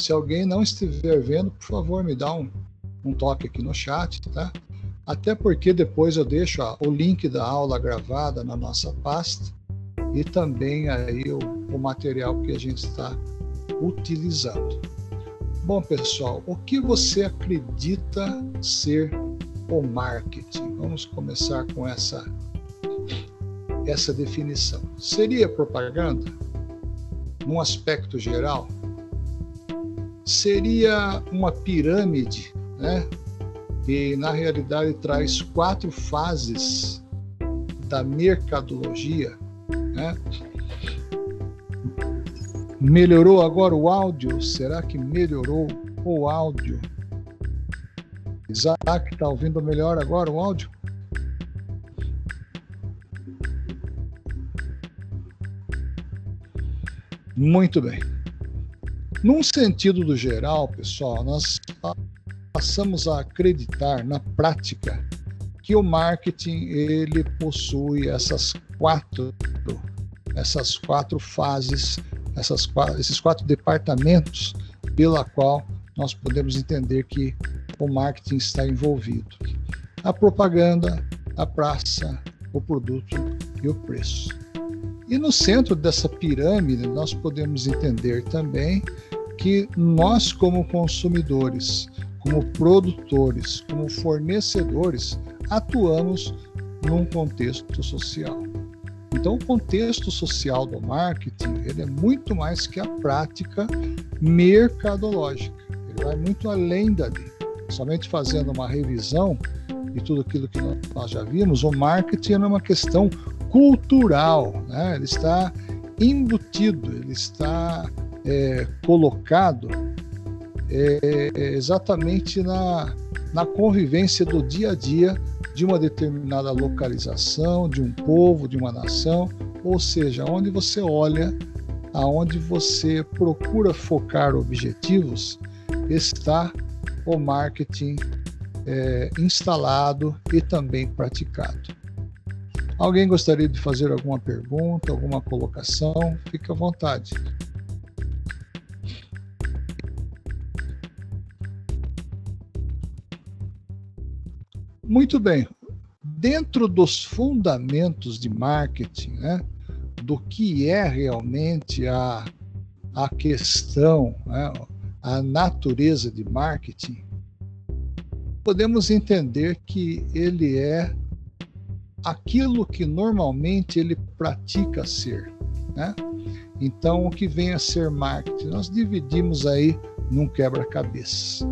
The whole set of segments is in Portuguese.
Se alguém não estiver vendo, por favor, me dá um, um toque aqui no chat, tá? Até porque depois eu deixo ó, o link da aula gravada na nossa pasta e também aí o, o material que a gente está utilizando. Bom, pessoal, o que você acredita ser o marketing? Vamos começar com essa essa definição. Seria propaganda? Num aspecto geral? Seria uma pirâmide, né? E na realidade traz quatro fases da mercadologia, né? Melhorou agora o áudio? Será que melhorou o áudio? Isaac, está ouvindo melhor agora o áudio? Muito bem. Num sentido do geral, pessoal, nós passamos a acreditar na prática que o marketing ele possui essas quatro essas quatro fases, essas esses quatro departamentos pela qual nós podemos entender que o marketing está envolvido. A propaganda, a praça, o produto e o preço. E no centro dessa pirâmide, nós podemos entender também que nós, como consumidores, como produtores, como fornecedores, atuamos num contexto social. Então, o contexto social do marketing ele é muito mais que a prática mercadológica. Ele vai muito além dali. Somente fazendo uma revisão de tudo aquilo que nós já vimos, o marketing é uma questão cultural, né? ele está embutido, ele está é, colocado é, exatamente na, na convivência do dia a dia de uma determinada localização, de um povo, de uma nação, ou seja, onde você olha, aonde você procura focar objetivos, está o marketing é, instalado e também praticado. Alguém gostaria de fazer alguma pergunta, alguma colocação? Fique à vontade. Muito bem. Dentro dos fundamentos de marketing, né, do que é realmente a, a questão, né, a natureza de marketing, podemos entender que ele é aquilo que normalmente ele pratica ser. Né? Então, o que vem a ser marketing? Nós dividimos aí num quebra-cabeça.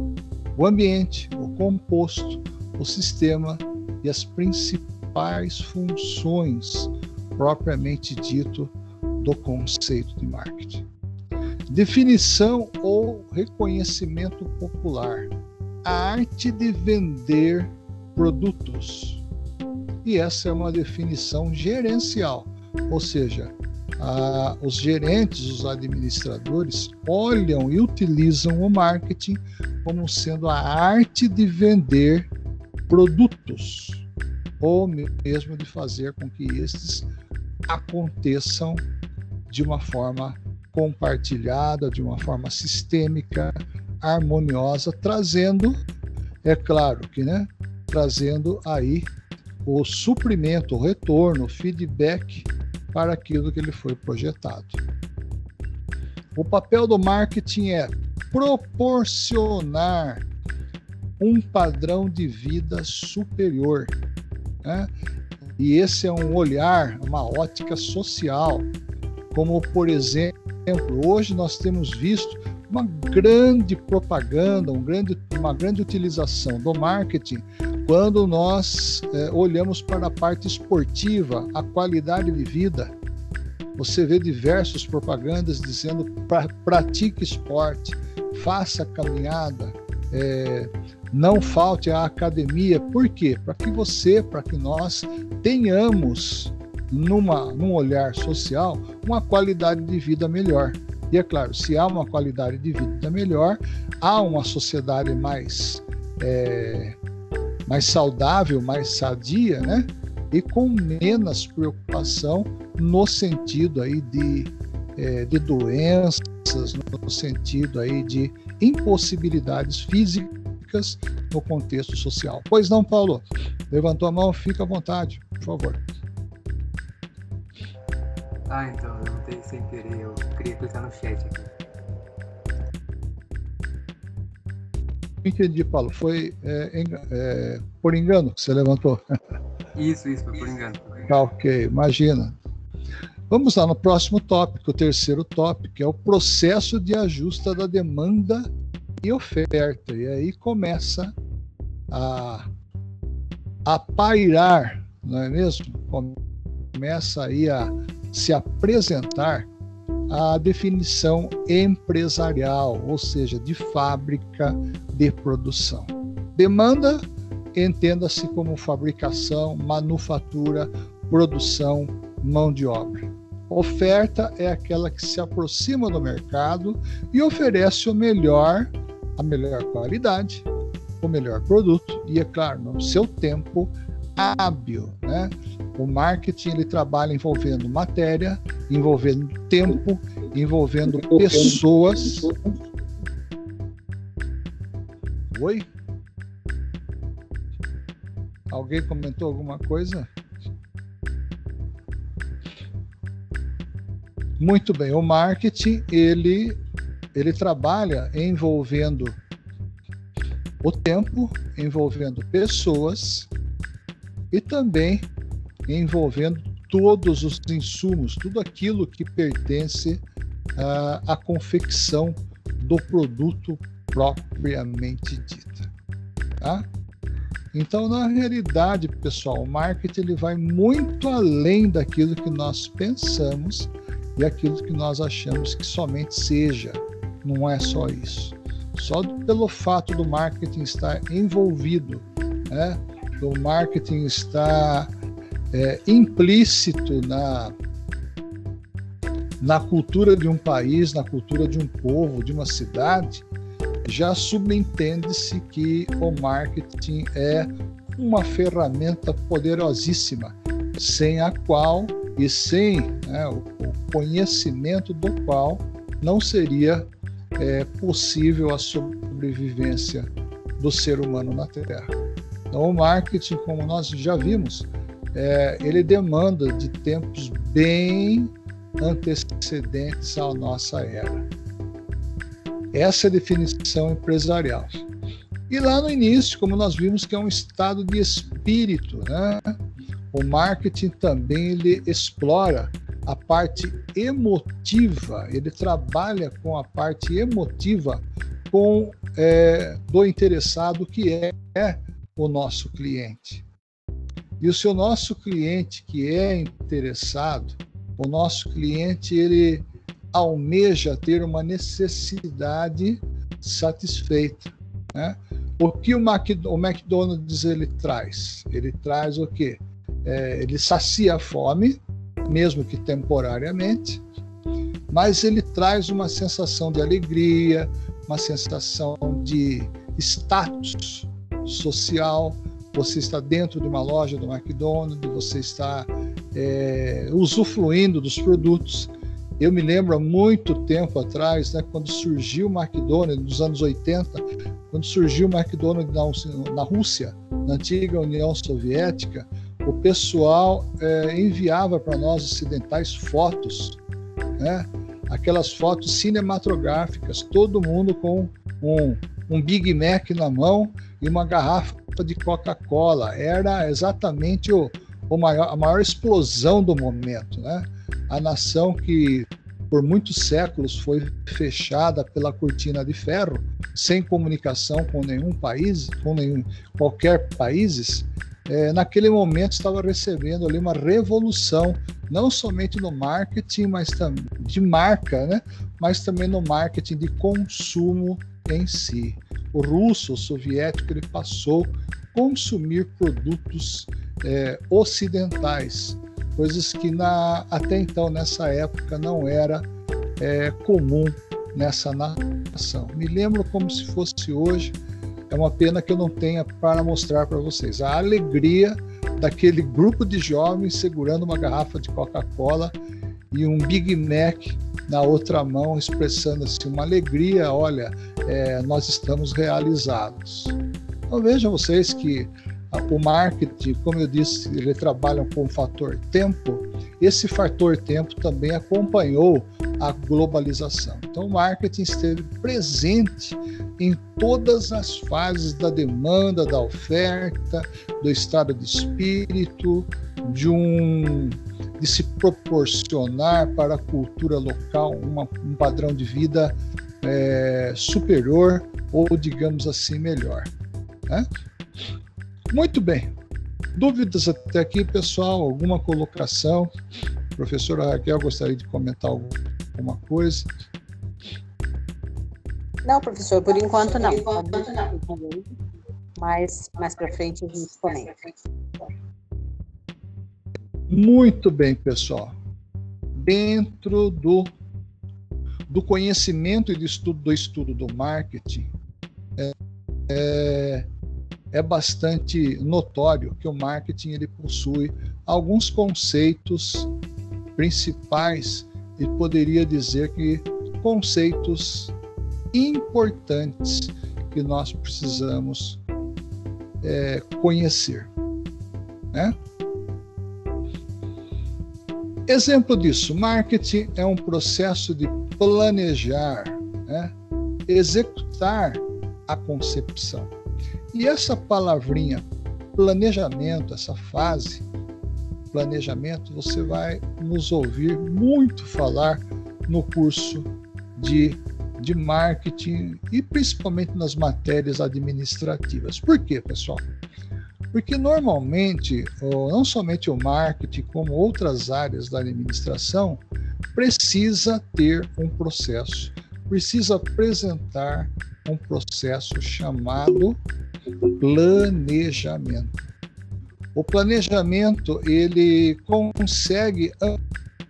O ambiente, o composto, o sistema e as principais funções propriamente dito do conceito de marketing. Definição ou reconhecimento popular. A arte de vender produtos e essa é uma definição gerencial, ou seja, a, os gerentes, os administradores olham e utilizam o marketing como sendo a arte de vender produtos ou mesmo de fazer com que estes aconteçam de uma forma compartilhada, de uma forma sistêmica, harmoniosa, trazendo, é claro que, né, trazendo aí o suprimento, o retorno, o feedback para aquilo que ele foi projetado. O papel do marketing é proporcionar um padrão de vida superior. Né? E esse é um olhar, uma ótica social, como por exemplo, hoje nós temos visto uma grande propaganda, um grande, uma grande utilização do marketing quando nós é, olhamos para a parte esportiva, a qualidade de vida, você vê diversas propagandas dizendo pra, pratique esporte, faça caminhada, é, não falte à academia. Por quê? Para que você, para que nós tenhamos numa, num olhar social uma qualidade de vida melhor. E é claro, se há uma qualidade de vida melhor, há uma sociedade mais é, mais saudável, mais sadia, né? E com menos preocupação no sentido aí de, é, de doenças, no sentido aí de impossibilidades físicas no contexto social. Pois não, Paulo? Levantou a mão, fica à vontade, por favor. Ah, então, eu levantei sem querer, eu queria clicar no chat aqui. Entendi, Paulo. Foi é, é, por engano que você levantou? Isso, isso, foi por engano. Tá ok, imagina. Vamos lá no próximo tópico, o terceiro tópico, que é o processo de ajuste da demanda e oferta. E aí começa a, a pairar, não é mesmo? Começa aí a se apresentar a definição empresarial, ou seja, de fábrica de produção. Demanda, entenda-se como fabricação, manufatura, produção, mão de obra. Oferta é aquela que se aproxima do mercado e oferece o melhor, a melhor qualidade, o melhor produto e, é claro, no seu tempo hábil. Né? O marketing ele trabalha envolvendo matéria, envolvendo tempo, envolvendo pessoas. Oi? Alguém comentou alguma coisa? Muito bem, o marketing ele ele trabalha envolvendo o tempo, envolvendo pessoas e também envolvendo todos os insumos, tudo aquilo que pertence à, confecção do produto propriamente dita. Tá? Então, na realidade, pessoal, o marketing ele vai muito além daquilo que nós pensamos e aquilo que nós achamos que somente seja. Não é só isso. Só pelo fato do marketing estar envolvido, né? do marketing estar é, implícito na, na cultura de um país, na cultura de um povo, de uma cidade, já subentende-se que o marketing é uma ferramenta poderosíssima, sem a qual e sem né, o, conhecimento do qual não seria é, possível a sobrevivência do ser humano na Terra. Então, o marketing, como nós já vimos, é, ele demanda de tempos bem antecedentes à nossa era. Essa é a definição empresarial. E lá no início, como nós vimos que é um estado de espírito, né? O marketing também ele explora a parte emotiva, ele trabalha com a parte emotiva com é, do interessado que é, é o nosso cliente. E o seu nosso cliente que é interessado, o nosso cliente ele almeja ter uma necessidade satisfeita, né? O que o, o McDonald's ele traz? Ele traz o quê? É, ele sacia a fome, mesmo que temporariamente, mas ele traz uma sensação de alegria, uma sensação de status social, você está dentro de uma loja do McDonald's, você está é, usufruindo dos produtos. Eu me lembro há muito tempo atrás, né, quando surgiu o McDonald's, nos anos 80, quando surgiu o McDonald's na, na Rússia, na antiga União Soviética, o pessoal é, enviava para nós ocidentais fotos, né, aquelas fotos cinematográficas, todo mundo com um, um Big Mac na mão e uma garrafa de Coca-Cola. Era exatamente o, o maior, a maior explosão do momento. Né? A nação que por muitos séculos foi fechada pela cortina de ferro, sem comunicação com nenhum país, com nenhum, qualquer países, é, naquele momento estava recebendo ali uma revolução, não somente no marketing, mas também de marca, né? mas também no marketing de consumo em si o russo, o soviético, ele passou a consumir produtos é, ocidentais, coisas que na, até então, nessa época, não era é, comum nessa nação. Me lembro como se fosse hoje, é uma pena que eu não tenha para mostrar para vocês. A alegria daquele grupo de jovens segurando uma garrafa de Coca-Cola e um Big Mac na outra mão expressando assim uma alegria, olha, é, nós estamos realizados. Então vejam vocês que o marketing, como eu disse, ele trabalha com o fator tempo. Esse fator tempo também acompanhou a globalização. Então, o marketing esteve presente em todas as fases da demanda, da oferta, do estado de espírito, de um de se proporcionar para a cultura local uma, um padrão de vida é, superior ou, digamos assim, melhor. Né? Muito bem. Dúvidas até aqui, pessoal? Alguma colocação? Professora Raquel, gostaria de comentar alguma coisa? Não, professor, por enquanto não. Mas mais para frente a gente comenta. Muito bem, pessoal. Dentro do, do conhecimento e do estudo, do estudo do marketing, é, é, é bastante notório que o marketing ele possui alguns conceitos principais e poderia dizer que conceitos importantes que nós precisamos é, conhecer. Né? Exemplo disso, marketing é um processo de planejar, né? executar a concepção. E essa palavrinha planejamento, essa fase, planejamento, você vai nos ouvir muito falar no curso de de marketing e principalmente nas matérias administrativas. Por quê, pessoal? Porque normalmente, não somente o marketing, como outras áreas da administração, precisa ter um processo, precisa apresentar um processo chamado planejamento. O planejamento ele consegue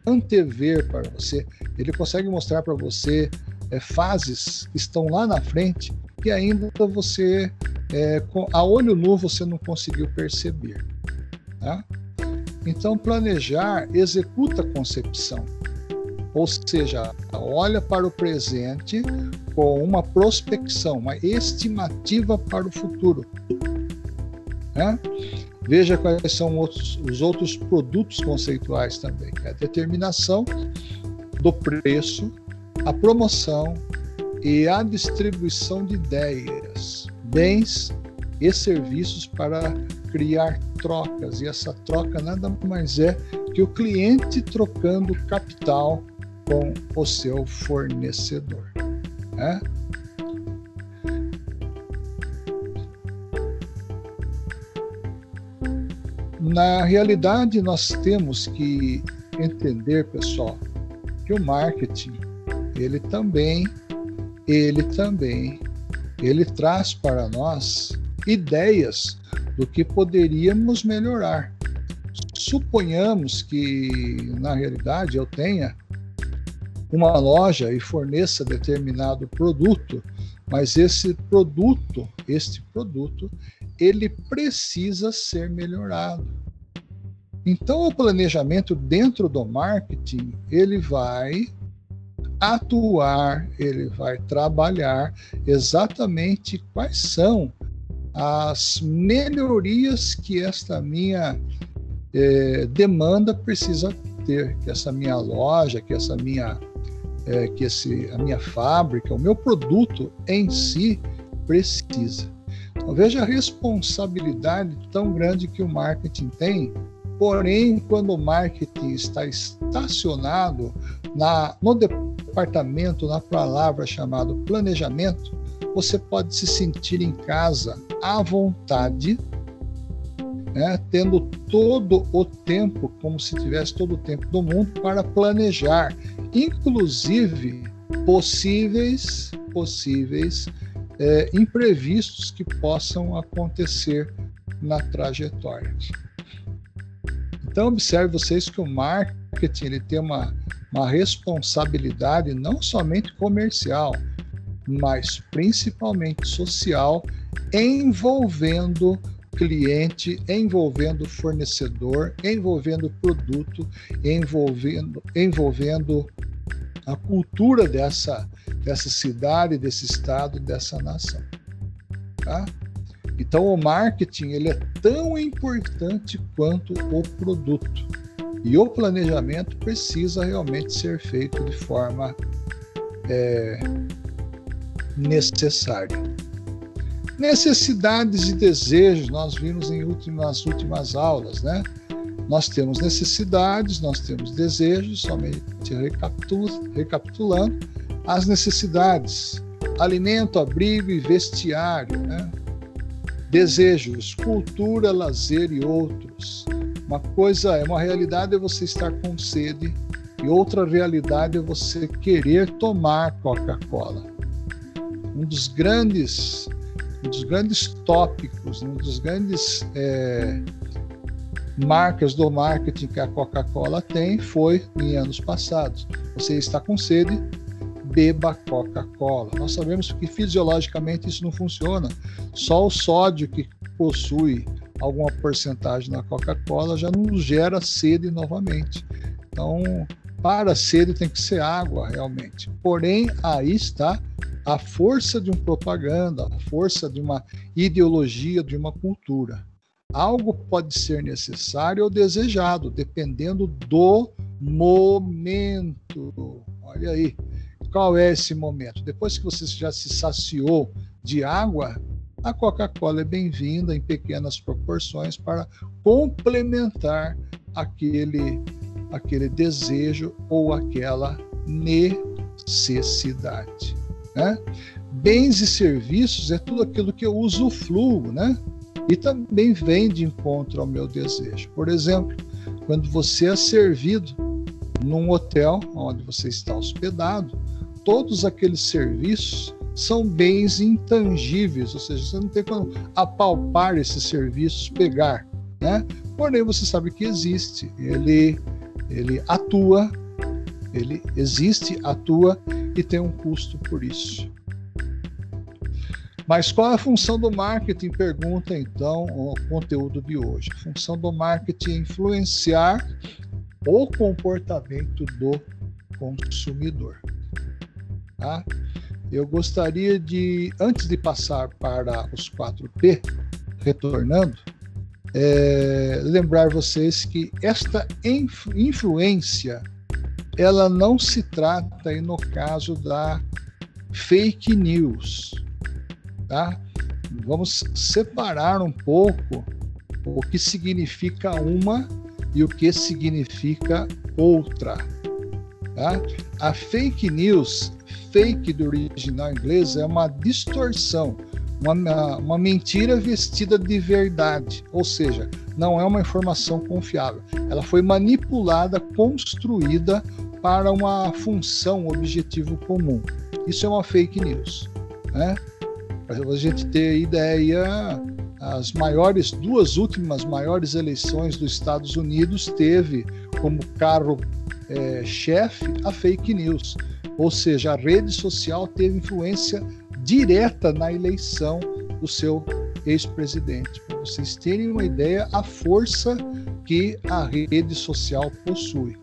antever para você, ele consegue mostrar para você é, fases que estão lá na frente que ainda você, é, a olho nu, você não conseguiu perceber. Tá? Então, planejar executa a concepção, ou seja, olha para o presente com uma prospecção, uma estimativa para o futuro. Né? Veja quais são outros, os outros produtos conceituais também: é a determinação do preço, a promoção e a distribuição de ideias, bens e serviços para criar trocas. E essa troca nada mais é que o cliente trocando capital com o seu fornecedor. Né? Na realidade, nós temos que entender, pessoal, que o marketing ele também, ele também, ele traz para nós ideias do que poderíamos melhorar. Suponhamos que, na realidade, eu tenha uma loja e forneça determinado produto, mas esse produto, este produto, ele precisa ser melhorado. Então, o planejamento dentro do marketing, ele vai atuar, ele vai trabalhar exatamente quais são as melhorias que esta minha é, demanda precisa ter, que essa minha loja, que essa minha, é, que esse, a minha fábrica, o meu produto em si precisa. Então, veja a responsabilidade tão grande que o marketing tem Porém, quando o marketing está estacionado na, no departamento, na palavra chamado planejamento, você pode se sentir em casa à vontade, né, tendo todo o tempo, como se tivesse todo o tempo do mundo, para planejar, inclusive possíveis, possíveis é, imprevistos que possam acontecer na trajetória. Então, observe vocês que o marketing ele tem uma, uma responsabilidade não somente comercial, mas principalmente social, envolvendo cliente, envolvendo fornecedor, envolvendo produto, envolvendo, envolvendo a cultura dessa, dessa cidade, desse estado, dessa nação. Tá? Então o marketing ele é tão importante quanto o produto. E o planejamento precisa realmente ser feito de forma é, necessária. Necessidades e desejos, nós vimos em últimas, últimas aulas, né? Nós temos necessidades, nós temos desejos, somente recapitulando, as necessidades: alimento, abrigo e vestiário, né? desejos, cultura, lazer e outros. Uma coisa é uma realidade é você estar com sede e outra realidade é você querer tomar Coca-Cola. Um dos grandes, um dos grandes tópicos, um dos grandes é, marcas do marketing que a Coca-Cola tem foi em anos passados. Você está com sede, beba Coca-Cola. Nós sabemos que fisiologicamente isso não funciona. Só o sódio que possui alguma porcentagem na Coca-Cola já nos gera sede novamente. Então, para sede tem que ser água realmente. Porém, aí está a força de uma propaganda, a força de uma ideologia, de uma cultura. Algo pode ser necessário ou desejado, dependendo do momento. Olha aí, qual é esse momento? Depois que você já se saciou de água, a Coca-Cola é bem-vinda em pequenas proporções para complementar aquele, aquele desejo ou aquela necessidade. Né? Bens e serviços é tudo aquilo que eu usufruo, né? E também vem de encontro ao meu desejo. Por exemplo, quando você é servido num hotel onde você está hospedado, todos aqueles serviços são bens intangíveis, ou seja, você não tem como apalpar esses serviços, pegar, né? Porém, você sabe que existe, ele, ele atua, ele existe, atua e tem um custo por isso. Mas qual é a função do marketing? Pergunta então o conteúdo de hoje. A função do marketing é influenciar o comportamento do consumidor. Tá? Eu gostaria de, antes de passar para os 4P, retornando, é, lembrar vocês que esta influência ela não se trata aí no caso da fake news, tá? Vamos separar um pouco o que significa uma e o que significa outra. Tá? A fake news fake do original inglês é uma distorção, uma, uma mentira vestida de verdade, ou seja, não é uma informação confiável. Ela foi manipulada, construída para uma função, um objetivo comum. Isso é uma fake news. Né? Para a gente ter ideia, as maiores, duas últimas maiores eleições dos Estados Unidos teve como carro é, chefe a fake news. Ou seja, a rede social teve influência direta na eleição do seu ex-presidente. Para vocês terem uma ideia, a força que a rede social possui.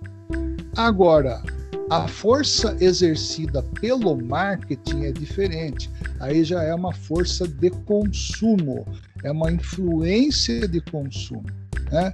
Agora, a força exercida pelo marketing é diferente. Aí já é uma força de consumo, é uma influência de consumo. Né?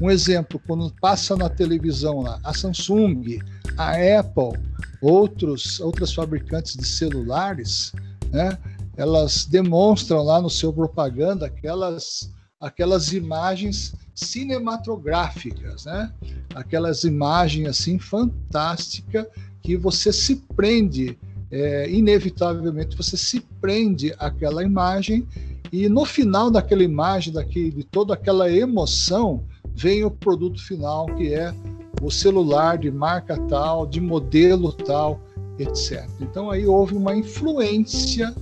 Um exemplo, quando passa na televisão lá, a Samsung, a Apple, outros, outras fabricantes de celulares, né, elas demonstram lá no seu propaganda aquelas, aquelas imagens cinematográficas, né? Aquelas imagens assim fantásticas que você se prende, é, inevitavelmente você se prende àquela imagem e no final daquela imagem, daquele, de toda aquela emoção, vem o produto final que é o celular de marca tal, de modelo tal, etc. Então aí houve uma influência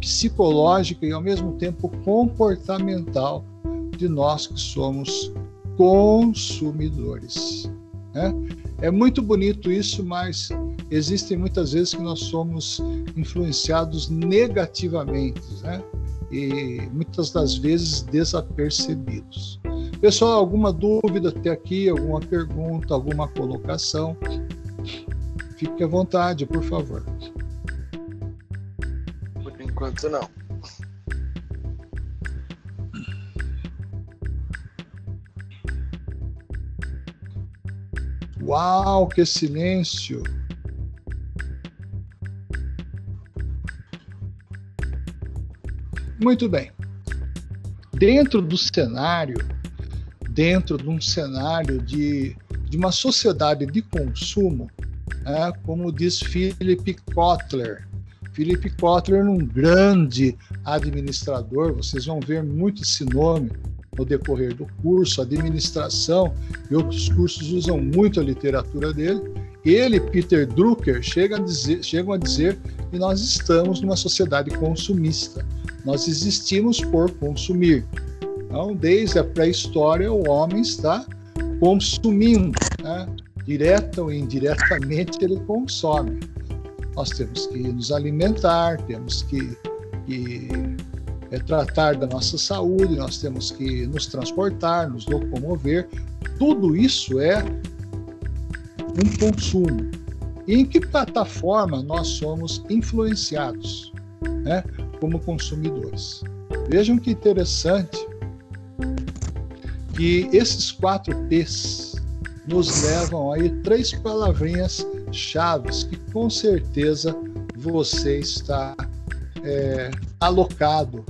psicológica e ao mesmo tempo comportamental de nós que somos consumidores. Né? É muito bonito isso, mas existem muitas vezes que nós somos influenciados negativamente, né? e muitas das vezes desapercebidos. Pessoal, alguma dúvida até aqui, alguma pergunta, alguma colocação? Fique à vontade, por favor. Por enquanto, não. Uau, que silêncio! Muito bem. Dentro do cenário, dentro de um cenário de, de uma sociedade de consumo, é, como diz Philip Kotler. Philip Kotler, um grande administrador, vocês vão ver muito esse nome no decorrer do curso, administração e outros cursos usam muito a literatura dele. Ele, Peter Drucker, chega a dizer, chegam a dizer que nós estamos numa sociedade consumista. Nós existimos por consumir. Então, desde a pré-história, o homem está consumindo, né? direta ou indiretamente ele consome. Nós temos que nos alimentar, temos que, que é, tratar da nossa saúde, nós temos que nos transportar, nos locomover. Tudo isso é um consumo. E em que plataforma nós somos influenciados né, como consumidores? Vejam que interessante que esses quatro P's nos levam aí três palavrinhas chaves que com certeza você está é, alocado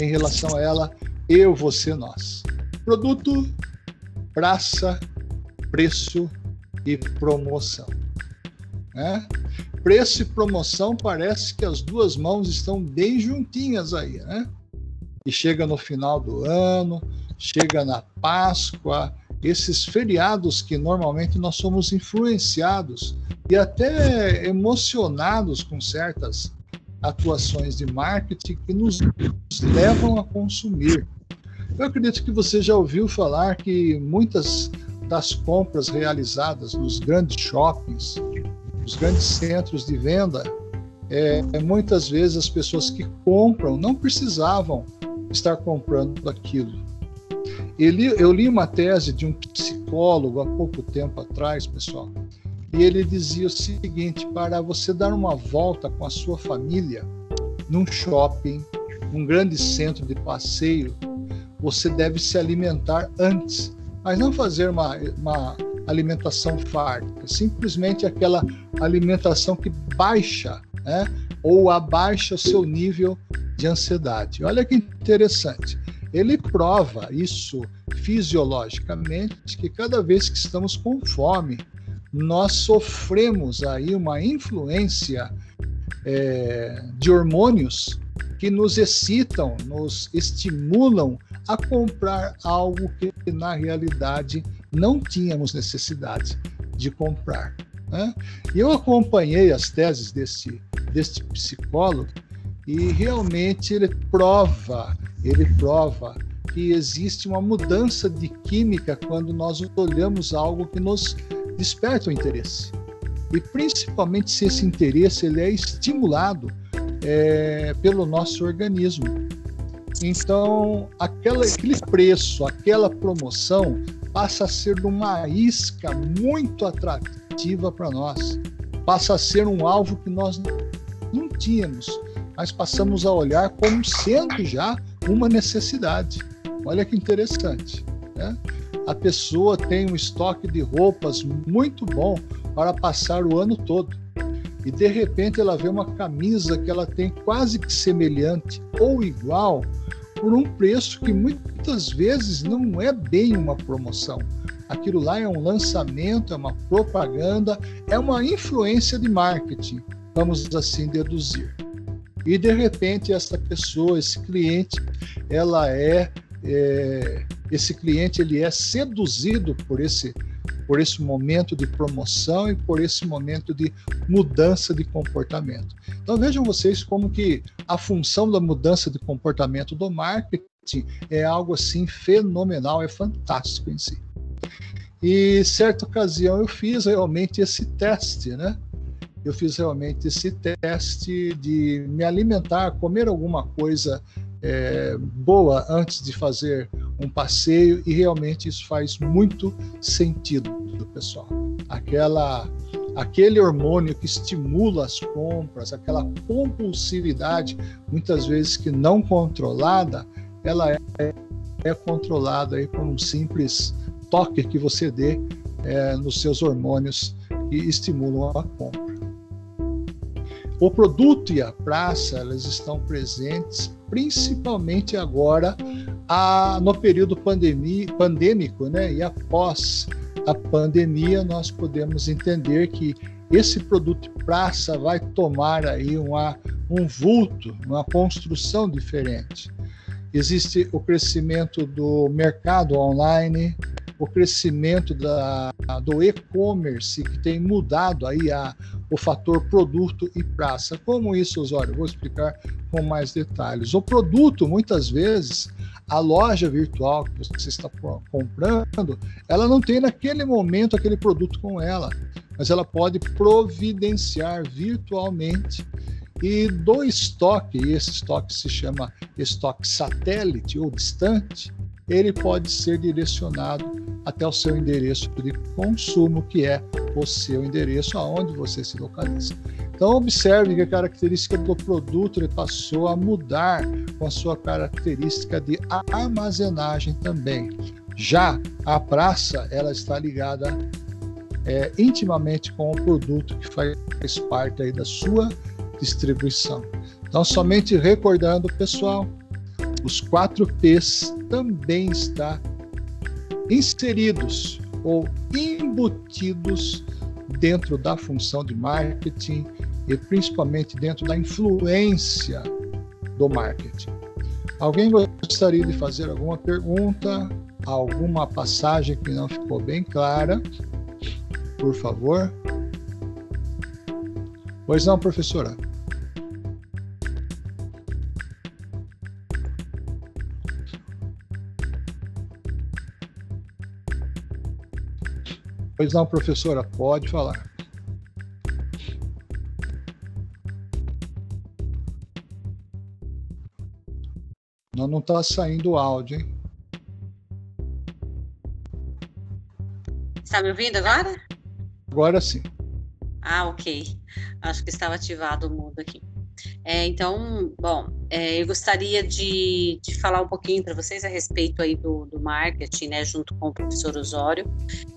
em relação a ela, eu, você, nós. Produto, praça, preço e promoção. Né? Preço e promoção parece que as duas mãos estão bem juntinhas aí, né? E chega no final do ano, chega na Páscoa, esses feriados que normalmente nós somos influenciados e até emocionados com certas atuações de marketing que nos levam a consumir. Eu acredito que você já ouviu falar que muitas das compras realizadas nos grandes shoppings, nos grandes centros de venda, é, muitas vezes as pessoas que compram não precisavam estar comprando aquilo. Eu li uma tese de um psicólogo há pouco tempo atrás, pessoal, e ele dizia o seguinte: para você dar uma volta com a sua família num shopping, num grande centro de passeio, você deve se alimentar antes, mas não fazer uma, uma alimentação farta, simplesmente aquela alimentação que baixa, né, ou abaixa o seu nível de ansiedade. Olha que interessante. Ele prova isso fisiologicamente que cada vez que estamos com fome, nós sofremos aí uma influência é, de hormônios que nos excitam, nos estimulam a comprar algo que na realidade não tínhamos necessidade de comprar. Né? Eu acompanhei as teses desse psicólogo e realmente ele prova, ele prova que existe uma mudança de química quando nós olhamos algo que nos desperta o interesse. E principalmente se esse interesse ele é estimulado é, pelo nosso organismo. Então, aquela, aquele preço, aquela promoção passa a ser uma isca muito atrativa para nós. Passa a ser um alvo que nós não tínhamos, mas passamos a olhar como sendo já uma necessidade. Olha que interessante. Né? a pessoa tem um estoque de roupas muito bom para passar o ano todo. E de repente ela vê uma camisa que ela tem quase que semelhante ou igual por um preço que muitas vezes não é bem uma promoção. Aquilo lá é um lançamento, é uma propaganda, é uma influência de marketing, vamos assim deduzir. E de repente essa pessoa, esse cliente, ela é é, esse cliente ele é seduzido por esse por esse momento de promoção e por esse momento de mudança de comportamento. Então vejam vocês como que a função da mudança de comportamento do marketing é algo assim fenomenal, é fantástico em si. E certa ocasião eu fiz realmente esse teste, né? Eu fiz realmente esse teste de me alimentar, comer alguma coisa é, boa antes de fazer um passeio e realmente isso faz muito sentido do pessoal. Aquela aquele hormônio que estimula as compras, aquela compulsividade, muitas vezes que não controlada, ela é, é controlada aí por um simples toque que você dê é, nos seus hormônios que estimulam a compra. O produto e a praça elas estão presentes principalmente agora a, no período pandêmico, né? E após a pandemia nós podemos entender que esse produto de praça vai tomar aí uma, um vulto, uma construção diferente. Existe o crescimento do mercado online, o crescimento da, do e-commerce que tem mudado aí a, o fator produto e praça. Como isso, Osório? Vou explicar com mais detalhes. O produto, muitas vezes, a loja virtual que você está comprando, ela não tem naquele momento aquele produto com ela, mas ela pode providenciar virtualmente e do estoque, e esse estoque se chama estoque satélite ou distante, ele pode ser direcionado até o seu endereço de consumo, que é o seu endereço aonde você se localiza. Então observe que a característica do produto ele passou a mudar com a sua característica de armazenagem também. Já a praça ela está ligada é, intimamente com o produto que faz parte aí da sua distribuição. Então somente recordando pessoal, os quatro P's também está inseridos ou embutidos dentro da função de marketing e principalmente dentro da influência do marketing. Alguém gostaria de fazer alguma pergunta, alguma passagem que não ficou bem clara? Por favor. Pois não, professora. Pois não, professora, pode falar. Não, está saindo o áudio, hein? Está me ouvindo agora? Agora sim. Ah, ok. Acho que estava ativado o mudo aqui. É, então, bom, é, eu gostaria de, de, falar um pouquinho para vocês a respeito aí do, do, marketing, né, junto com o professor Osório,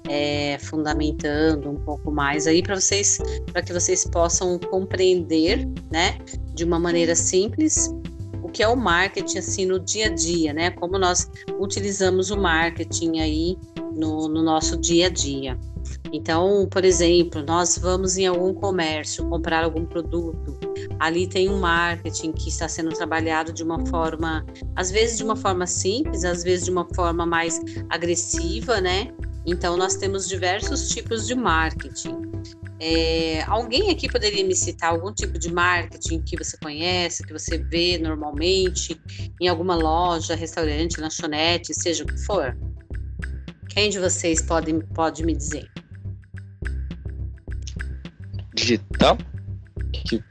é, fundamentando um pouco mais aí para vocês, para que vocês possam compreender, né, de uma maneira simples, o que é o marketing assim no dia a dia, né, como nós utilizamos o marketing aí no, no nosso dia a dia. Então, por exemplo, nós vamos em algum comércio comprar algum produto, ali tem um marketing que está sendo trabalhado de uma forma, às vezes de uma forma simples, às vezes de uma forma mais agressiva, né? Então, nós temos diversos tipos de marketing. É, alguém aqui poderia me citar algum tipo de marketing que você conhece, que você vê normalmente em alguma loja, restaurante, lanchonete, seja o que for? Quem de vocês pode, pode me dizer? Digital? Que...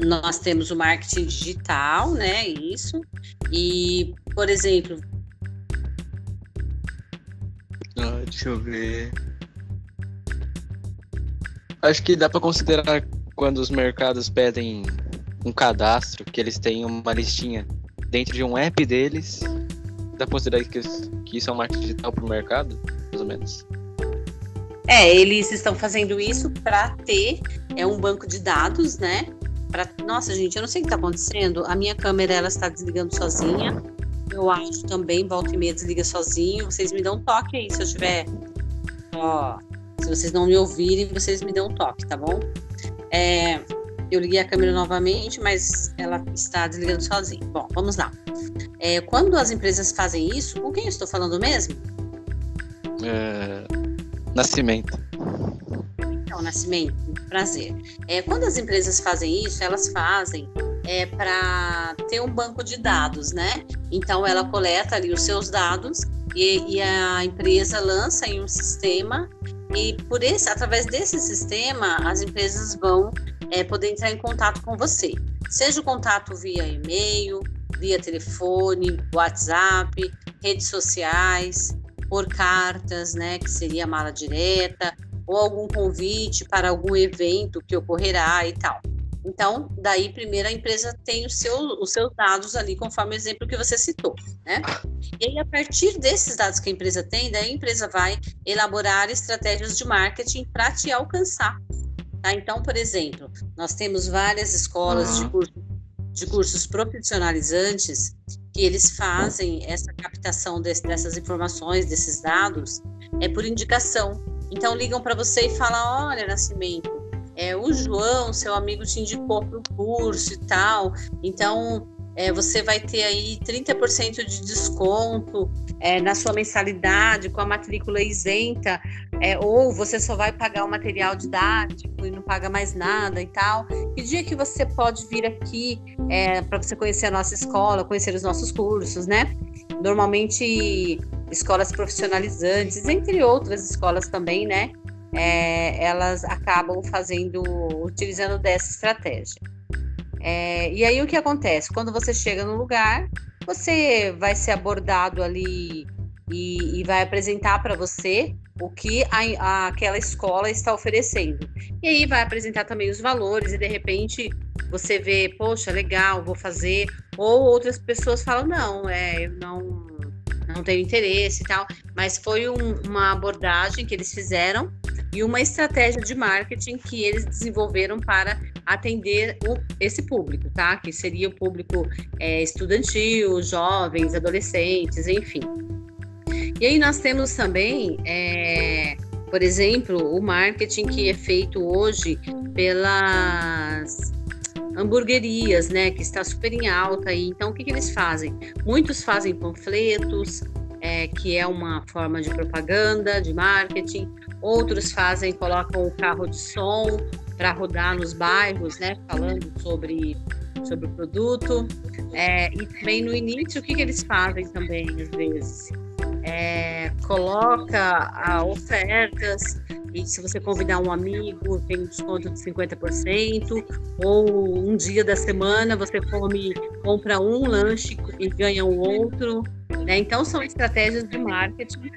Nós temos o marketing digital, né? Isso. E, por exemplo. Ah, deixa eu ver. Acho que dá para considerar quando os mercados pedem um cadastro, que eles têm uma listinha dentro de um app deles. Dá pra considerar que, que isso é um marketing digital para o mercado, mais ou menos. É, eles estão fazendo isso para ter é um banco de dados, né? Nossa, gente, eu não sei o que está acontecendo. A minha câmera ela está desligando sozinha. Eu acho também, volta e meia desliga sozinho. Vocês me dão um toque aí se eu tiver. Ó, se vocês não me ouvirem, vocês me dão um toque, tá bom? É, eu liguei a câmera novamente, mas ela está desligando sozinha. Bom, vamos lá. É, quando as empresas fazem isso, com quem eu estou falando mesmo? É, Nascimento. Então, Nascimento, prazer. É, quando as empresas fazem isso, elas fazem é, para ter um banco de dados, né? Então, ela coleta ali os seus dados e, e a empresa lança em um sistema e por esse, através desse sistema, as empresas vão é, poder entrar em contato com você. Seja o contato via e-mail, via telefone, WhatsApp, redes sociais, por cartas, né, que seria a mala direta, ou algum convite para algum evento que ocorrerá e tal. Então, daí primeiro a empresa tem o seu, os seus dados ali, conforme o exemplo que você citou, né? E aí, a partir desses dados que a empresa tem, daí a empresa vai elaborar estratégias de marketing para te alcançar. Tá? Então, por exemplo, nós temos várias escolas de, curso, de cursos profissionalizantes que eles fazem essa captação desse, dessas informações, desses dados, é por indicação. Então, ligam para você e falam: olha, Nascimento, é, o João, seu amigo, te indicou para o curso e tal, então é, você vai ter aí 30% de desconto é, na sua mensalidade com a matrícula isenta, é, ou você só vai pagar o material didático e não paga mais nada e tal. Que dia que você pode vir aqui é, para você conhecer a nossa escola, conhecer os nossos cursos, né? Normalmente escolas profissionalizantes, entre outras escolas também, né? é, elas acabam fazendo, utilizando dessa estratégia. É, e aí o que acontece? Quando você chega no lugar, você vai ser abordado ali e, e vai apresentar para você o que a, a, aquela escola está oferecendo. E aí vai apresentar também os valores e de repente você vê, poxa, legal, vou fazer. Ou outras pessoas falam, não, é, eu não, não tenho interesse e tal. Mas foi um, uma abordagem que eles fizeram e uma estratégia de marketing que eles desenvolveram para atender o, esse público, tá? Que seria o público é, estudantil, jovens, adolescentes, enfim. E aí nós temos também, é, por exemplo, o marketing que é feito hoje pelas hamburguerias, né, que está super em alta aí. Então, o que, que eles fazem? Muitos fazem panfletos, é, que é uma forma de propaganda, de marketing. Outros fazem, colocam o carro de som para rodar nos bairros, né, falando sobre, sobre o produto. É, e também no início, o que, que eles fazem também, às vezes? É, coloca a ofertas e se você convidar um amigo, tem um desconto de 50%, ou um dia da semana você come, compra um lanche e ganha o outro. Né? Então, são estratégias de marketing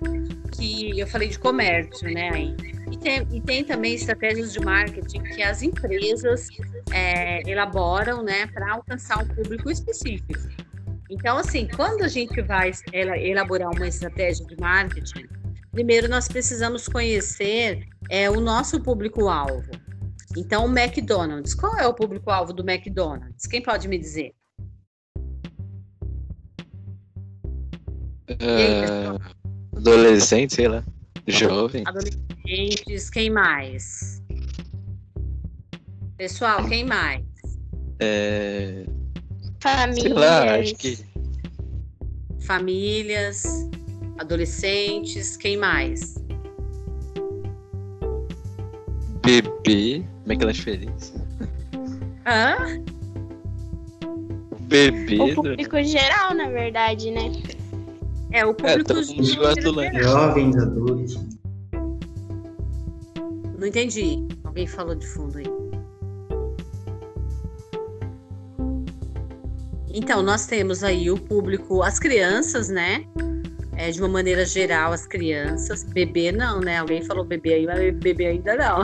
que eu falei de comércio, né? E tem, e tem também estratégias de marketing que as empresas é, elaboram né, para alcançar um público específico. Então, assim, quando a gente vai elaborar uma estratégia de marketing, primeiro nós precisamos conhecer é, o nosso público-alvo. Então, o McDonald's. Qual é o público-alvo do McDonald's? Quem pode me dizer? Uh, adolescente, sei lá. Jovem. Adolescentes, quem mais? Pessoal, quem mais? É... Famílias. Sei lá, acho que. Famílias, adolescentes, quem mais? Bebê. Como é que ela é feliz? Hã? Bebê. O público geral, na verdade, né? É, o É, público. do lanche. Jovens, adultos. Não entendi. Alguém falou de fundo aí. Então, nós temos aí o público, as crianças, né? É, de uma maneira geral, as crianças. Bebê não, né? Alguém falou bebê aí, mas bebê ainda não.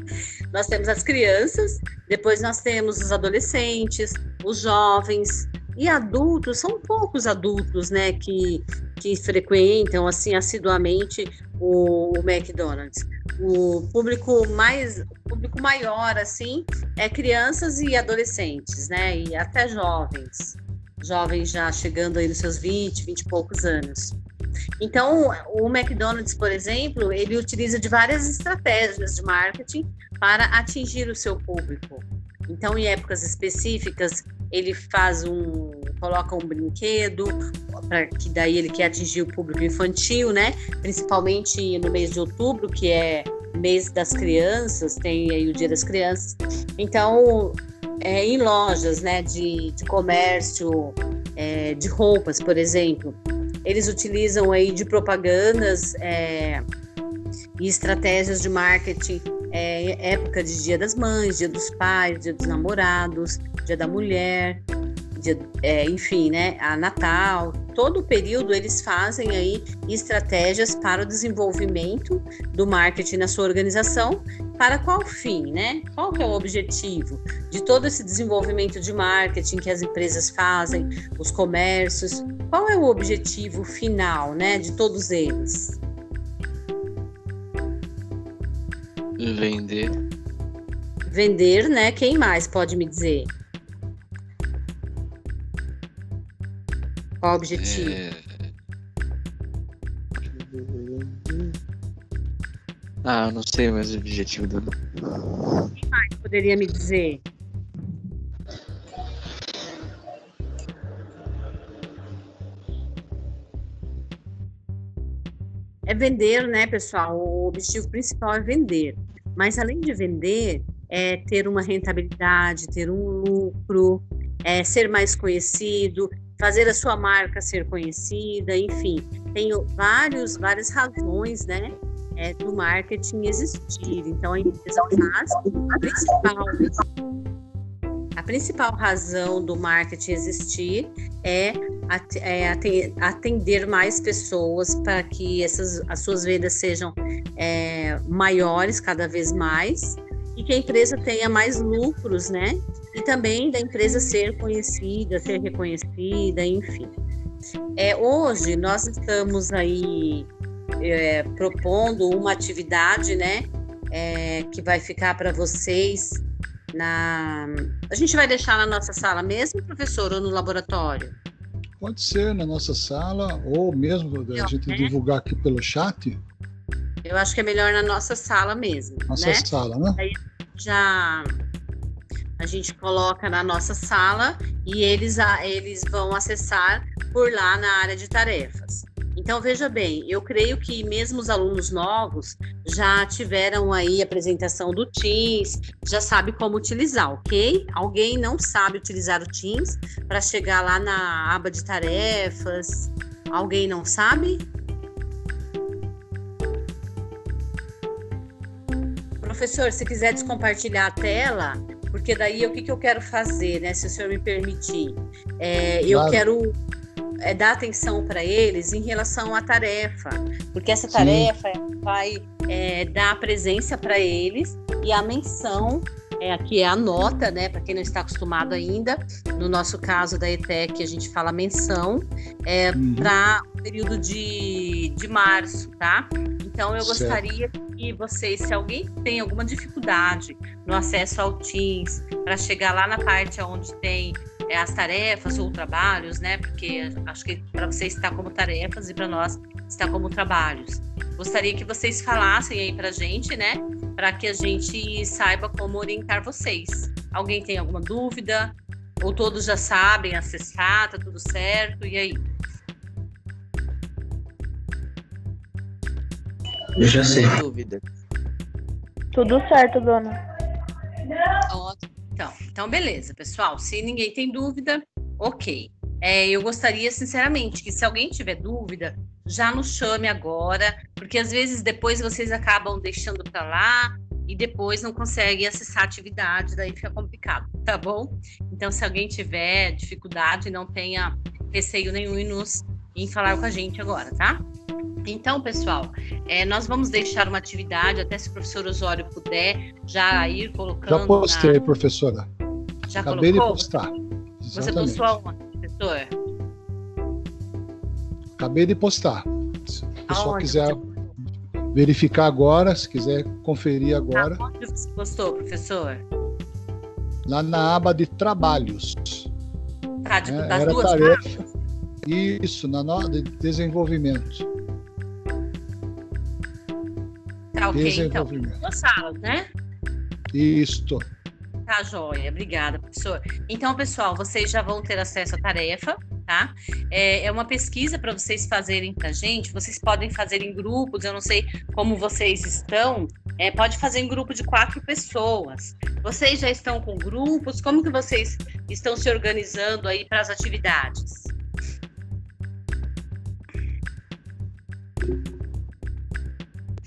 nós temos as crianças, depois nós temos os adolescentes, os jovens e adultos. São poucos adultos, né? Que, que frequentam, assim, assiduamente o, o McDonald's. O público mais, o público maior, assim, é crianças e adolescentes, né? E até jovens. Jovens já chegando aí nos seus 20, 20 e poucos anos. Então, o McDonald's, por exemplo, ele utiliza de várias estratégias de marketing para atingir o seu público. Então, em épocas específicas, ele faz um, coloca um brinquedo, para que daí ele quer atingir o público infantil, né? Principalmente no mês de outubro, que é mês das crianças, tem aí o Dia das Crianças. Então, é, em lojas, né, de, de comércio, é, de roupas, por exemplo, eles utilizam aí de propagandas é, e estratégias de marketing é, época de Dia das Mães, Dia dos Pais, Dia dos Namorados, Dia da Mulher, dia, é, enfim, né, a Natal, todo o período eles fazem aí estratégias para o desenvolvimento do marketing na sua organização. Para qual fim, né? Qual que é o objetivo de todo esse desenvolvimento de marketing que as empresas fazem, os comércios? Qual é o objetivo final, né, de todos eles? Vender. Vender, né? Quem mais pode me dizer? Objetivo? É... Ah, eu não sei mais o objetivo do. Poderia me dizer? É vender, né, pessoal? O objetivo principal é vender. Mas além de vender, é ter uma rentabilidade, ter um lucro, é ser mais conhecido, fazer a sua marca ser conhecida, enfim, tem vários, várias razões, né, é, do marketing existir. Então, a empresa faz a principal, a principal razão do marketing existir é, é atender mais pessoas para que essas, as suas vendas sejam é, maiores cada vez mais e que a empresa tenha mais lucros, né? E também da empresa ser conhecida, ser reconhecida, enfim. É, hoje nós estamos aí é, propondo uma atividade, né? É, que vai ficar para vocês na. A gente vai deixar na nossa sala mesmo, professor, ou no laboratório? Pode ser na nossa sala, ou mesmo a gente né? divulgar aqui pelo chat. Eu acho que é melhor na nossa sala mesmo. Nossa né? sala, né? Aí já a gente coloca na nossa sala e eles, eles vão acessar por lá na área de tarefas. Então, veja bem, eu creio que mesmo os alunos novos já tiveram aí a apresentação do Teams, já sabe como utilizar, ok? Alguém não sabe utilizar o Teams para chegar lá na aba de tarefas? Alguém não sabe? Professor, se quiser descompartilhar a tela, porque daí o que, que eu quero fazer, né? Se o senhor me permitir, é, eu claro. quero é, dar atenção para eles em relação à tarefa, porque essa tarefa Sim. vai é, dar a presença para eles e a menção é, aqui é a nota, né? Para quem não está acostumado ainda, no nosso caso da ETEC, a gente fala menção é, uhum. para o período de, de março, tá? Então, eu certo. gostaria que vocês, se alguém tem alguma dificuldade no acesso ao Teams, para chegar lá na parte onde tem é, as tarefas ou trabalhos, né? Porque acho que para vocês está como tarefas e para nós está como trabalhos. Gostaria que vocês falassem aí para a gente, né? Para que a gente saiba como orientar vocês. Alguém tem alguma dúvida? Ou todos já sabem acessar, tá tudo certo? E aí? Eu já sei. Dúvida. Tudo certo, dona. Ótimo. Então, então, beleza, pessoal. Se ninguém tem dúvida, ok. É, eu gostaria, sinceramente, que se alguém tiver dúvida, já nos chame agora, porque às vezes depois vocês acabam deixando para lá e depois não conseguem acessar a atividade, daí fica complicado, tá bom? Então, se alguém tiver dificuldade, não tenha receio nenhum em nos em falar com a gente agora, tá? Então, pessoal, é, nós vamos deixar uma atividade, até se o professor Osório puder já ir colocando. Já postei, na... professora. Já Acabei colocou? de postar. Exatamente. Você postou aonde, professor? Acabei de postar. Se o pessoal Aonde quiser verificar agora, se quiser conferir agora. Aonde você postou, professor? Lá na aba de trabalhos. Tá, tipo, É, das era duas tarefa. abas? Isso, na no... de desenvolvimento. Tá, ok, então. Desenvolvimento. Duas salas, né? Isto. Tá, joia. Obrigada, professor. Então, pessoal, vocês já vão ter acesso à tarefa, tá? É, é uma pesquisa para vocês fazerem para gente. Vocês podem fazer em grupos, eu não sei como vocês estão. É, pode fazer em grupo de quatro pessoas. Vocês já estão com grupos? Como que vocês estão se organizando aí para as atividades?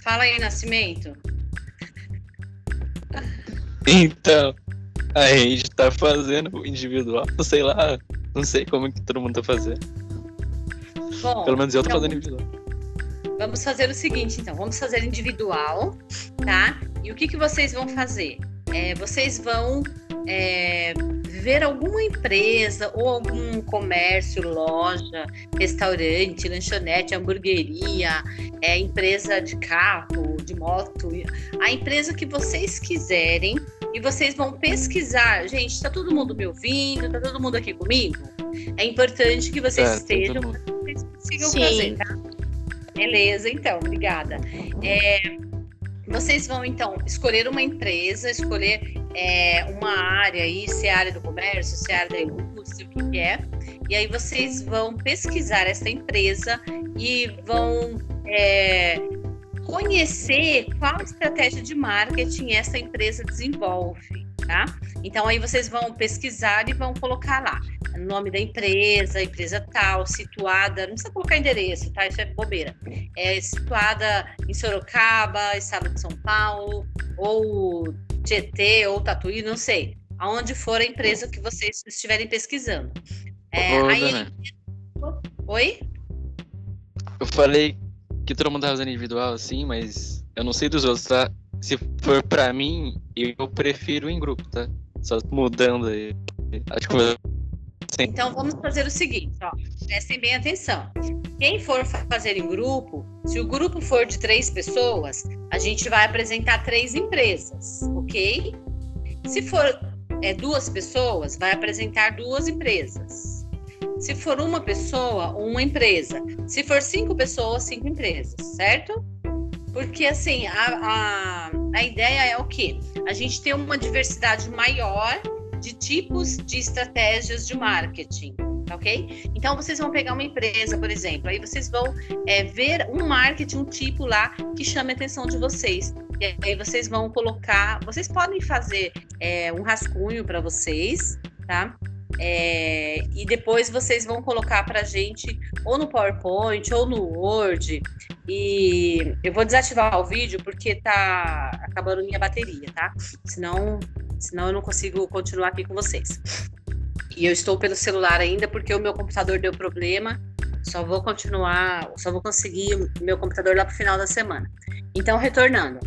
Fala aí, Nascimento. Então, a gente tá fazendo individual, sei lá, não sei como que todo mundo tá fazendo. Bom, Pelo menos eu tô então, fazendo individual. Vamos fazer o seguinte, então, vamos fazer individual, tá? E o que, que vocês vão fazer? É, vocês vão é, ver alguma empresa ou algum comércio, loja, restaurante, lanchonete, hamburgueria, é, empresa de carro, de moto, a empresa que vocês quiserem e vocês vão pesquisar. Gente, está todo mundo me ouvindo? Está todo mundo aqui comigo? É importante que vocês Tá, estejam, que vocês consigam Sim. fazer, tá? Beleza, então, obrigada. É, vocês vão, então, escolher uma empresa, escolher é, uma área aí, se é área do comércio, se é área da indústria, o que, é. E aí vocês vão pesquisar essa empresa e vão é, conhecer qual estratégia de marketing essa empresa desenvolve, tá? Então aí vocês vão pesquisar e vão colocar lá nome da empresa, empresa tal, situada, não precisa colocar endereço, tá? Isso é bobeira. É situada em Sorocaba, estado de São Paulo, ou Tietê, ou Tatuí, não sei. Aonde for a empresa que vocês estiverem pesquisando. É, Ô, aí- Oi? eu falei que todo mundo tá fazendo individual assim, mas eu não sei dos outros, tá? Se for pra mim, eu prefiro em grupo, tá? Só mudando aí. Acho que eu- Então vamos fazer o seguinte, ó. Prestem bem atenção. Quem for fa- fazer em grupo, se o grupo for de três pessoas, a gente vai apresentar três empresas, ok? Se for é, duas pessoas, vai apresentar duas empresas. Se for uma pessoa, uma empresa. Se for cinco pessoas, cinco empresas, certo? Porque assim, a, a, a ideia é o quê? A gente ter uma diversidade maior de tipos de estratégias de marketing, tá ok? Então vocês vão pegar uma empresa, por exemplo, aí vocês vão é, ver um marketing, um tipo lá que chame a atenção de vocês. E aí vocês vão colocar, vocês podem fazer é, um rascunho para vocês, tá? É, e depois vocês vão colocar para gente ou no PowerPoint ou no Word. E eu vou desativar o vídeo porque tá acabando minha bateria, tá? Senão senão eu não consigo continuar aqui com vocês. E eu estou pelo celular ainda porque o meu computador deu problema. Só vou continuar, só vou conseguir meu computador lá para o final da semana. Então, retornando,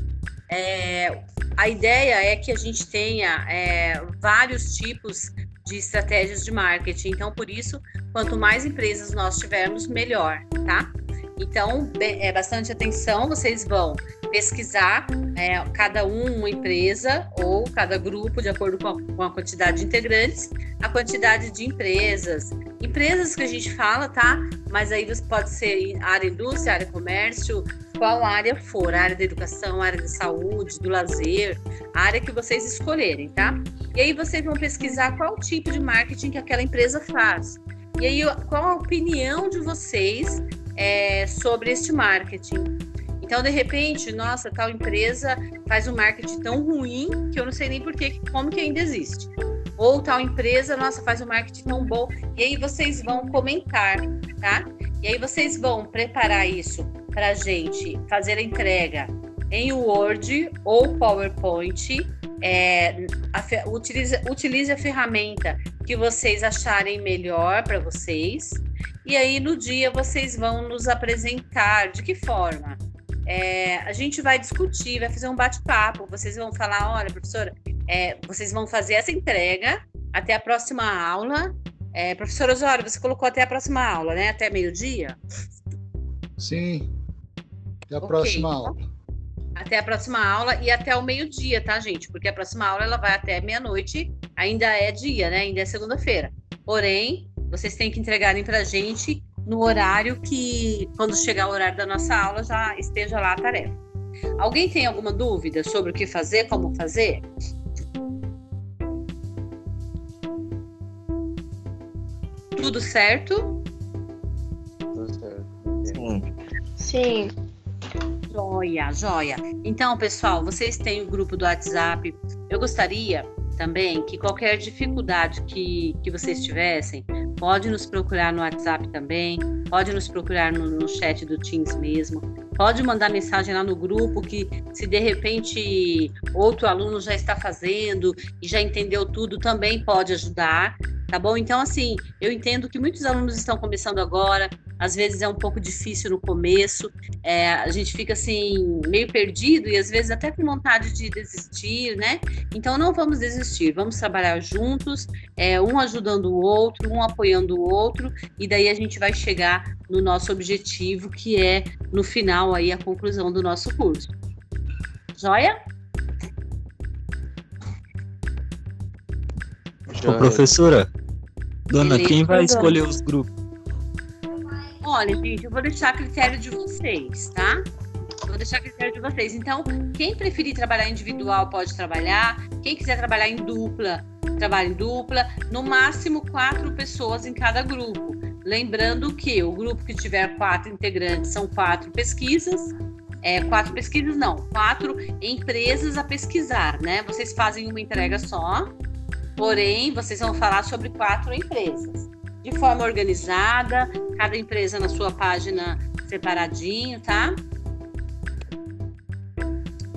é, a ideia é que a gente tenha é, vários tipos de estratégias de marketing. Então, por isso, quanto mais empresas nós tivermos, melhor, tá? Então, é bastante atenção, vocês vão pesquisar é, cada um uma empresa ou cada grupo, de acordo com a, com a quantidade de integrantes, a quantidade de empresas. Empresas que a gente fala, tá? Mas aí pode ser área indústria, área comércio, qual área for, área da educação, área da saúde, do lazer, área que vocês escolherem, tá? E aí vocês vão pesquisar qual tipo de marketing que aquela empresa faz. E aí, qual a opinião de vocês é, sobre este marketing? Então, de repente, nossa, tal empresa faz um marketing tão ruim que eu não sei nem por que, como que ainda existe. Ou tal empresa, nossa, faz um marketing tão bom. E aí vocês vão comentar, tá? E aí vocês vão preparar isso para a gente fazer a entrega em Word ou PowerPoint. É, a utilize, utilize a ferramenta que vocês acharem melhor para vocês. E aí no dia vocês vão nos apresentar de que forma? É, a gente vai discutir, vai fazer um bate-papo. Vocês vão falar, olha, professora, é, vocês vão fazer essa entrega até a próxima aula. É, professora Osório, você colocou até a próxima aula, né? Até meio-dia? Sim. Até a Ok, próxima então. aula. Até a próxima aula e até o meio-dia, tá, gente? Porque a próxima aula ela vai até meia-noite, ainda é dia, né? Ainda é segunda-feira. Porém, vocês têm que entregarem pra gente no horário que, quando chegar o horário da nossa aula, já esteja lá a tarefa. Alguém tem alguma dúvida sobre o que fazer, como fazer? Tudo certo? Sim. Joia, joia. Então, pessoal, vocês têm o grupo do WhatsApp. Eu gostaria também que qualquer dificuldade que, que vocês tivessem, pode nos procurar no WhatsApp também, pode nos procurar no, no chat do Teams mesmo, pode mandar mensagem lá no grupo que se de repente outro aluno já está fazendo e já entendeu tudo, também pode ajudar, tá bom? Então, assim, eu entendo que muitos alunos estão começando agora, às vezes é um pouco difícil no começo, é, a gente fica assim, meio perdido e às vezes até com vontade de desistir, né? Então não vamos desistir, vamos trabalhar juntos, é, um ajudando o outro, um apoiando o outro, e daí a gente vai chegar no nosso objetivo, que é no final aí a conclusão do nosso curso. Joia? Ô, professora, dona, Beleza, quem vai dona. escolher os grupos? Olha, gente, eu vou deixar a critério de vocês, tá? Vou deixar a critério de vocês. Então, quem preferir trabalhar individual pode trabalhar. Quem quiser trabalhar em dupla, trabalha em dupla. No máximo quatro pessoas em cada grupo. Lembrando que o grupo que tiver quatro integrantes são quatro pesquisas. É, quatro pesquisas, não, quatro empresas a pesquisar, né? Vocês fazem uma entrega só, porém, vocês vão falar sobre quatro empresas. De forma organizada, cada empresa na sua página separadinho, tá?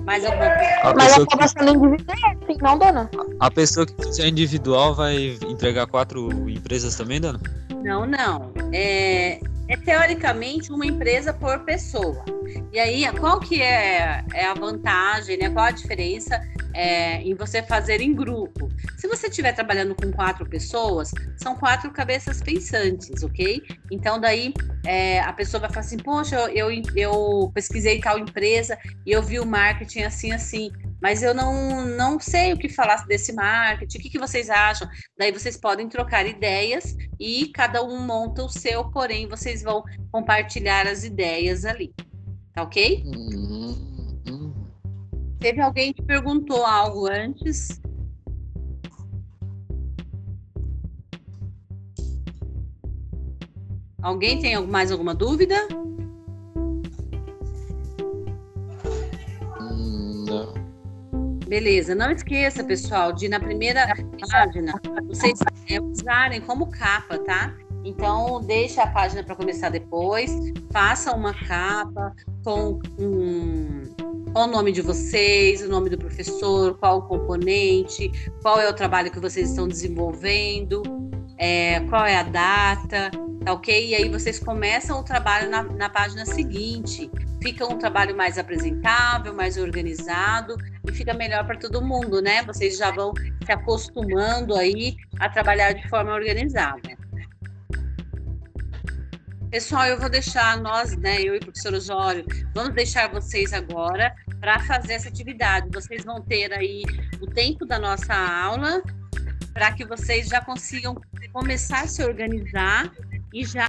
Mais alguma coisa? A Mas pessoa, que, acaba sendo individual, assim, não, dona? a pessoa que fizer individual vai entregar quatro empresas também, dona? Não, não. É, é teoricamente uma empresa por pessoa. E aí, qual que é, é a vantagem, né? Qual a diferença é, em você fazer em grupo? Se você estiver trabalhando com quatro pessoas, são quatro cabeças pensantes, ok? Então, daí é, a pessoa vai falar assim: Poxa, eu, eu, pesquisei tal empresa e eu vi o marketing assim, assim. Mas eu não, não sei o que falar desse marketing, o que, que vocês acham? Daí vocês podem trocar ideias e cada um monta o seu, porém vocês vão compartilhar as ideias ali. Tá ok? Teve alguém que perguntou algo antes? Alguém tem mais alguma dúvida? Beleza, não esqueça, pessoal, de na primeira página vocês é, usarem como capa, tá? Então, deixa a página para começar depois, faça uma capa com um, qual o nome de vocês, o nome do professor, qual o componente, qual é o trabalho que vocês estão desenvolvendo, é, qual é a data, tá ok? E aí vocês começam o trabalho na, na página seguinte. Fica um trabalho mais apresentável, mais organizado e fica melhor para todo mundo, né? Vocês já vão se acostumando aí a trabalhar de forma organizada. Pessoal, eu vou deixar nós, né, eu e o professor Osório, vamos deixar vocês agora para fazer essa atividade. Vocês vão ter aí o tempo da nossa aula para que vocês já consigam começar a se organizar e já